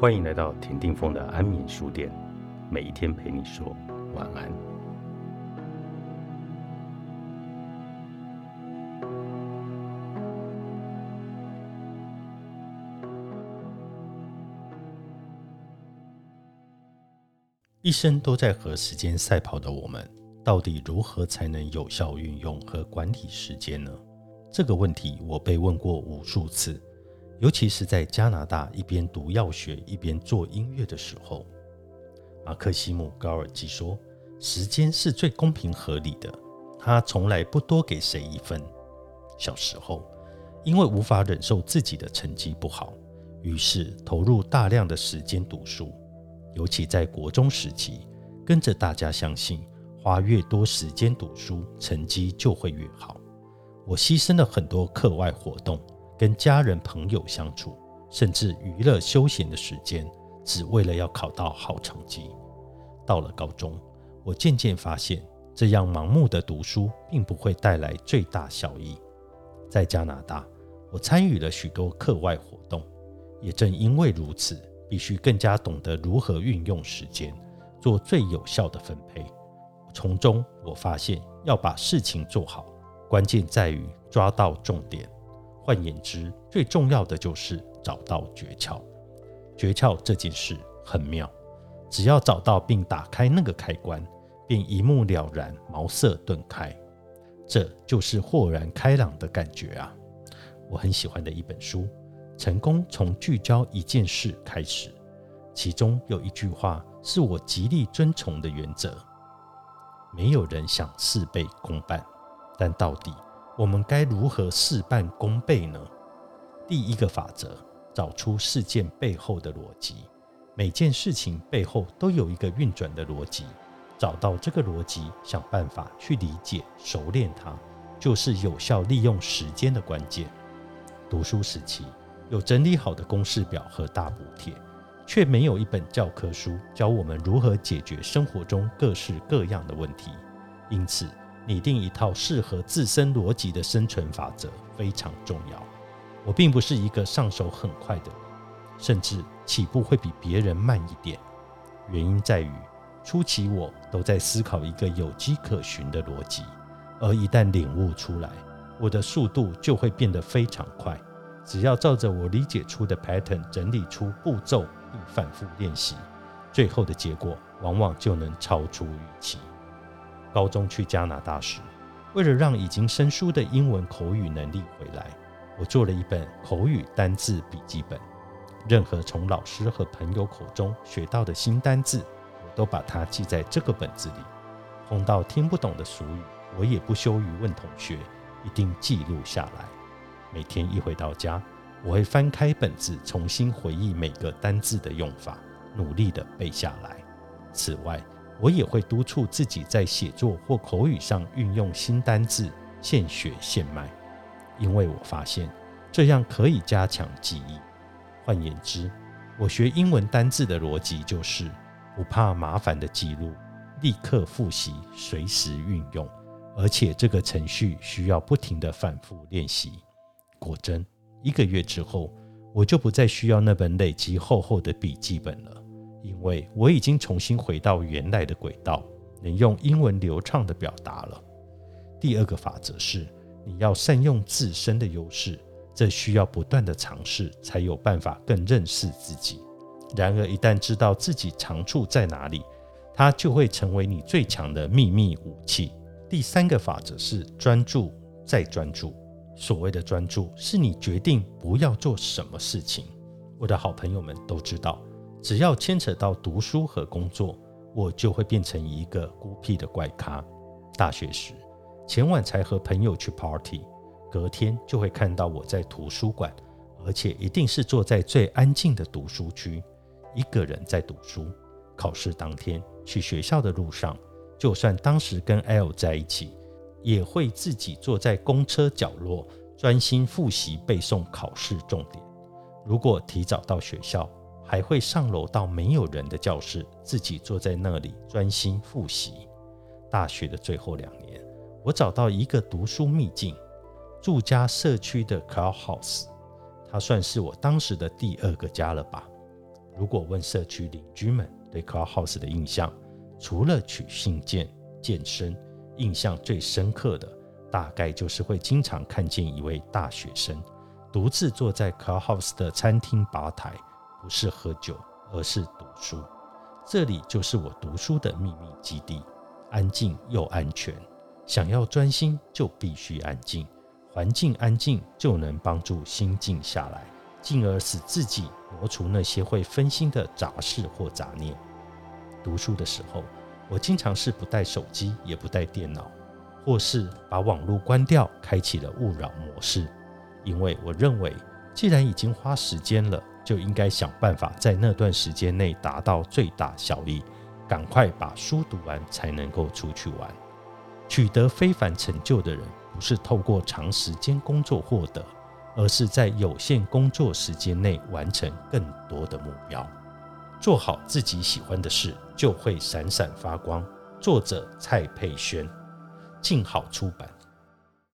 欢迎来到田定峰的安眠书店，每一天陪你说晚安。一生都在和时间赛跑的我们，到底如何才能有效运用和管理时间呢？这个问题我被问过无数次，尤其是在加拿大一边读药学一边做音乐的时候。马克西姆·高尔基说：“时间是最公平合理的，他从来不多给谁一分。”小时候，因为无法忍受自己的成绩不好，于是投入大量的时间读书。尤其在国中时期，跟着大家相信，花越多时间读书，成绩就会越好。我牺牲了很多课外活动、跟家人朋友相处，甚至娱乐休闲的时间，只为了要考到好成绩。到了高中，我渐渐发现，这样盲目的读书并不会带来最大效益。在加拿大，我参与了许多课外活动，也正因为如此。必须更加懂得如何运用时间，做最有效的分配。从中，我发现要把事情做好，关键在于抓到重点。换言之，最重要的就是找到诀窍。诀窍这件事很妙，只要找到并打开那个开关，便一目了然，茅塞顿开。这就是豁然开朗的感觉啊！我很喜欢的一本书。成功从聚焦一件事开始，其中有一句话是我极力遵从的原则：没有人想事倍功半，但到底我们该如何事半功倍呢？第一个法则：找出事件背后的逻辑。每件事情背后都有一个运转的逻辑，找到这个逻辑，想办法去理解、熟练它，就是有效利用时间的关键。读书时期。有整理好的公式表和大补帖，却没有一本教科书教我们如何解决生活中各式各样的问题。因此，拟定一套适合自身逻辑的生存法则非常重要。我并不是一个上手很快的人，甚至起步会比别人慢一点。原因在于，初期我都在思考一个有迹可循的逻辑，而一旦领悟出来，我的速度就会变得非常快。只要照着我理解出的 pattern 整理出步骤，并反复练习，最后的结果往往就能超出预期。高中去加拿大时，为了让已经生疏的英文口语能力回来，我做了一本口语单字笔记本。任何从老师和朋友口中学到的新单字，我都把它记在这个本子里。碰到听不懂的俗语，我也不羞于问同学，一定记录下来。每天一回到家，我会翻开本子，重新回忆每个单字的用法，努力的背下来。此外，我也会督促自己在写作或口语上运用新单字，现学现卖，因为我发现这样可以加强记忆。换言之，我学英文单字的逻辑就是不怕麻烦的记录，立刻复习，随时运用，而且这个程序需要不停的反复练习。果真，一个月之后，我就不再需要那本累积厚厚的笔记本了，因为我已经重新回到原来的轨道，能用英文流畅的表达了。第二个法则是，你要善用自身的优势，这需要不断的尝试，才有办法更认识自己。然而，一旦知道自己长处在哪里，它就会成为你最强的秘密武器。第三个法则是专注再专注。所谓的专注，是你决定不要做什么事情。我的好朋友们都知道，只要牵扯到读书和工作，我就会变成一个孤僻的怪咖。大学时，前晚才和朋友去 party，隔天就会看到我在图书馆，而且一定是坐在最安静的读书区，一个人在读书。考试当天去学校的路上，就算当时跟 L 在一起。也会自己坐在公车角落，专心复习背诵考试重点。如果提早到学校，还会上楼到没有人的教室，自己坐在那里专心复习。大学的最后两年，我找到一个读书秘境——住家社区的 Clubhouse，它算是我当时的第二个家了吧。如果问社区邻居们对 Clubhouse 的印象，除了取信件、健身，印象最深刻的大概就是会经常看见一位大学生独自坐在 Clubhouse 的餐厅吧台，不是喝酒，而是读书。这里就是我读书的秘密基地，安静又安全。想要专心，就必须安静。环境安静，就能帮助心静下来，进而使自己挪除那些会分心的杂事或杂念。读书的时候，我经常是不带手机，也不带电脑，或是把网络关掉，开启了勿扰模式。因为我认为，既然已经花时间了，就应该想办法在那段时间内达到最大效益，赶快把书读完，才能够出去玩。取得非凡成就的人，不是透过长时间工作获得，而是在有限工作时间内完成更多的目标。做好自己喜欢的事，就会闪闪发光。作者：蔡佩轩，静好出版。